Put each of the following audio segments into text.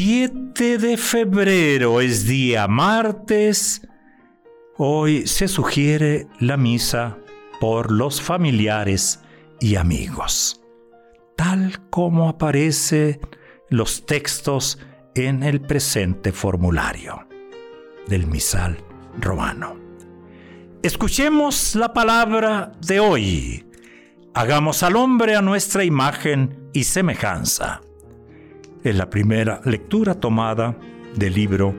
7 de febrero es día martes. Hoy se sugiere la misa por los familiares y amigos, tal como aparece los textos en el presente formulario del misal romano. Escuchemos la palabra de hoy. Hagamos al hombre a nuestra imagen y semejanza es la primera lectura tomada del libro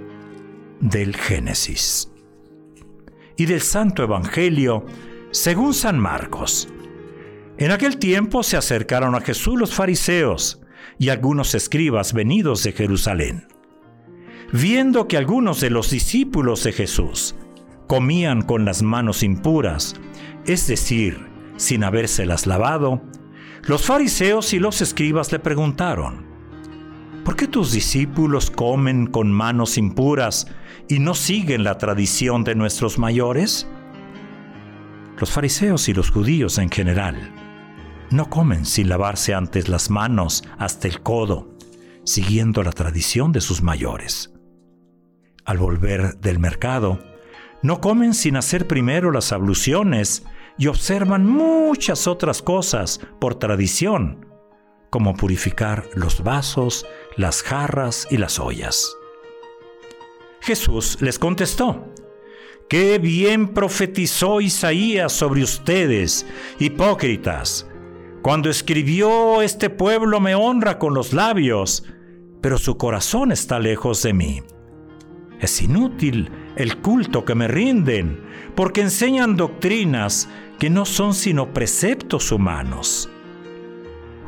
del Génesis y del Santo Evangelio según San Marcos. En aquel tiempo se acercaron a Jesús los fariseos y algunos escribas venidos de Jerusalén. Viendo que algunos de los discípulos de Jesús comían con las manos impuras, es decir, sin habérselas lavado, los fariseos y los escribas le preguntaron, ¿Por qué tus discípulos comen con manos impuras y no siguen la tradición de nuestros mayores? Los fariseos y los judíos en general no comen sin lavarse antes las manos hasta el codo, siguiendo la tradición de sus mayores. Al volver del mercado, no comen sin hacer primero las abluciones y observan muchas otras cosas por tradición como purificar los vasos, las jarras y las ollas. Jesús les contestó, Qué bien profetizó Isaías sobre ustedes, hipócritas, cuando escribió, Este pueblo me honra con los labios, pero su corazón está lejos de mí. Es inútil el culto que me rinden, porque enseñan doctrinas que no son sino preceptos humanos.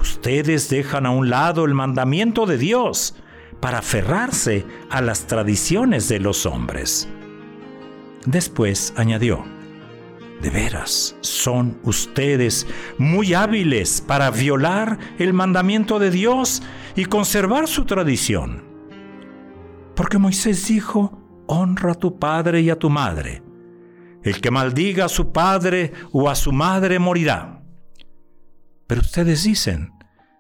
Ustedes dejan a un lado el mandamiento de Dios para aferrarse a las tradiciones de los hombres. Después añadió, de veras, son ustedes muy hábiles para violar el mandamiento de Dios y conservar su tradición. Porque Moisés dijo, honra a tu padre y a tu madre. El que maldiga a su padre o a su madre morirá. Pero ustedes dicen,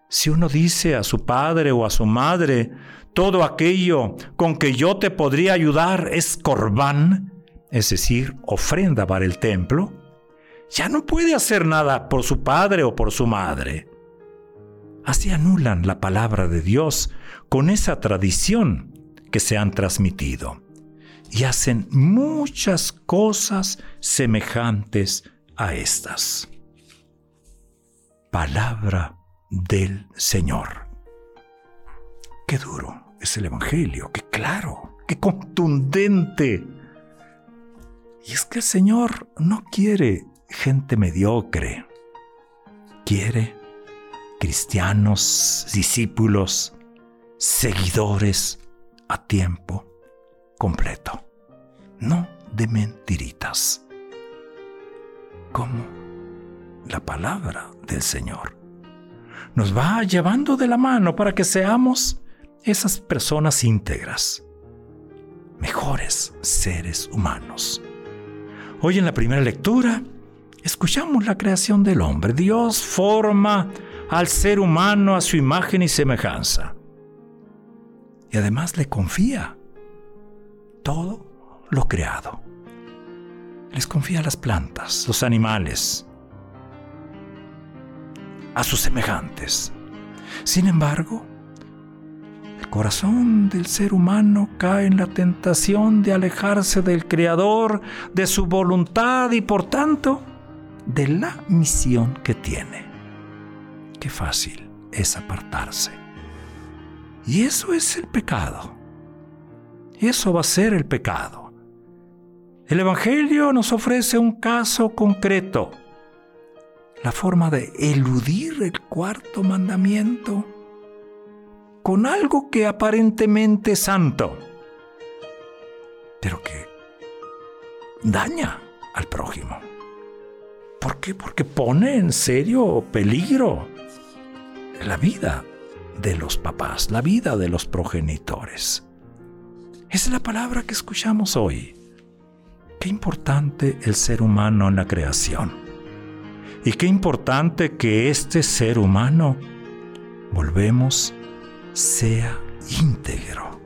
si uno dice a su padre o a su madre, todo aquello con que yo te podría ayudar es corbán, es decir, ofrenda para el templo, ya no puede hacer nada por su padre o por su madre. Así anulan la palabra de Dios con esa tradición que se han transmitido y hacen muchas cosas semejantes a estas palabra del Señor. Qué duro es el Evangelio, qué claro, qué contundente. Y es que el Señor no quiere gente mediocre, quiere cristianos, discípulos, seguidores a tiempo completo, no de mentiritas. ¿Cómo? La palabra del Señor. Nos va llevando de la mano para que seamos esas personas íntegras, mejores seres humanos. Hoy en la primera lectura escuchamos la creación del hombre. Dios forma al ser humano a su imagen y semejanza. Y además le confía todo lo creado. Les confía las plantas, los animales, a sus semejantes. Sin embargo, el corazón del ser humano cae en la tentación de alejarse del Creador, de su voluntad y por tanto de la misión que tiene. Qué fácil es apartarse. Y eso es el pecado. Eso va a ser el pecado. El Evangelio nos ofrece un caso concreto la forma de eludir el cuarto mandamiento con algo que aparentemente es santo, pero que daña al prójimo. ¿Por qué? Porque pone en serio peligro la vida de los papás, la vida de los progenitores. Esa es la palabra que escuchamos hoy. Qué importante el ser humano en la creación. Y qué importante que este ser humano, volvemos, sea íntegro.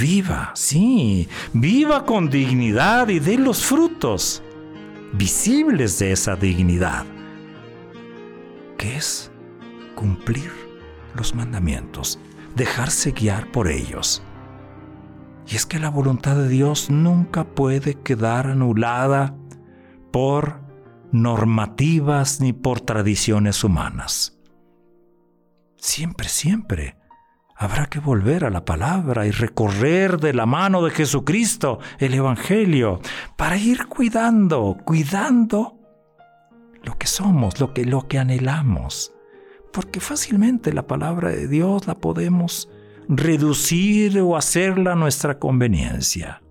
Viva, sí, viva con dignidad y dé los frutos visibles de esa dignidad, que es cumplir los mandamientos, dejarse guiar por ellos. Y es que la voluntad de Dios nunca puede quedar anulada por normativas ni por tradiciones humanas. Siempre, siempre habrá que volver a la palabra y recorrer de la mano de Jesucristo el Evangelio para ir cuidando, cuidando lo que somos, lo que, lo que anhelamos. Porque fácilmente la palabra de Dios la podemos reducir o hacerla a nuestra conveniencia.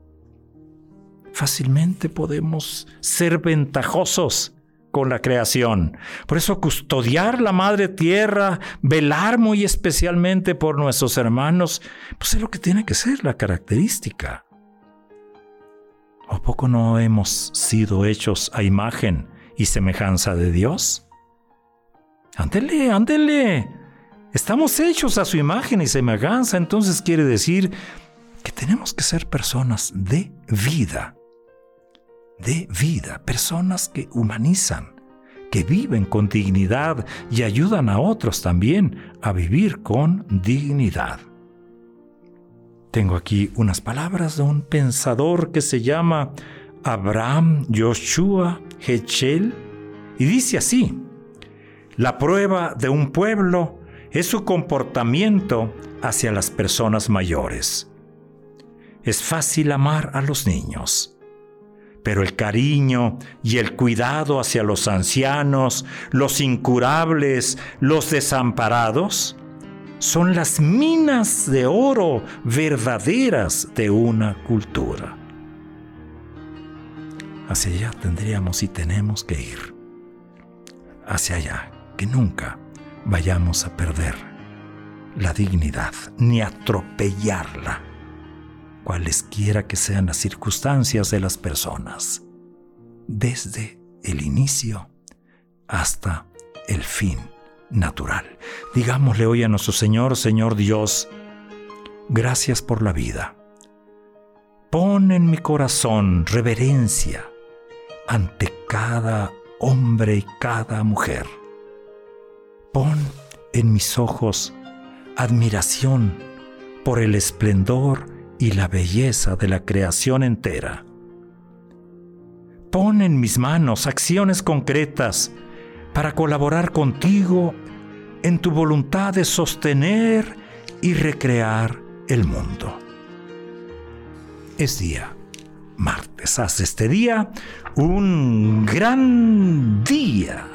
Fácilmente podemos ser ventajosos con la creación. Por eso custodiar la madre tierra, velar muy especialmente por nuestros hermanos, pues es lo que tiene que ser la característica. ¿O poco no hemos sido hechos a imagen y semejanza de Dios? Ándele, ándele. Estamos hechos a su imagen y semejanza, entonces quiere decir que tenemos que ser personas de vida, de vida, personas que humanizan, que viven con dignidad y ayudan a otros también a vivir con dignidad. Tengo aquí unas palabras de un pensador que se llama Abraham Joshua Hechel y dice así, la prueba de un pueblo es su comportamiento hacia las personas mayores. Es fácil amar a los niños, pero el cariño y el cuidado hacia los ancianos, los incurables, los desamparados, son las minas de oro verdaderas de una cultura. Hacia allá tendríamos y tenemos que ir. Hacia allá, que nunca vayamos a perder la dignidad ni atropellarla, cualesquiera que sean las circunstancias de las personas, desde el inicio hasta el fin natural. Digámosle hoy a nuestro Señor, Señor Dios, gracias por la vida. Pon en mi corazón reverencia ante cada hombre y cada mujer Pon en mis ojos admiración por el esplendor y la belleza de la creación entera. Pon en mis manos acciones concretas para colaborar contigo en tu voluntad de sostener y recrear el mundo. Es día martes, haz este día un gran día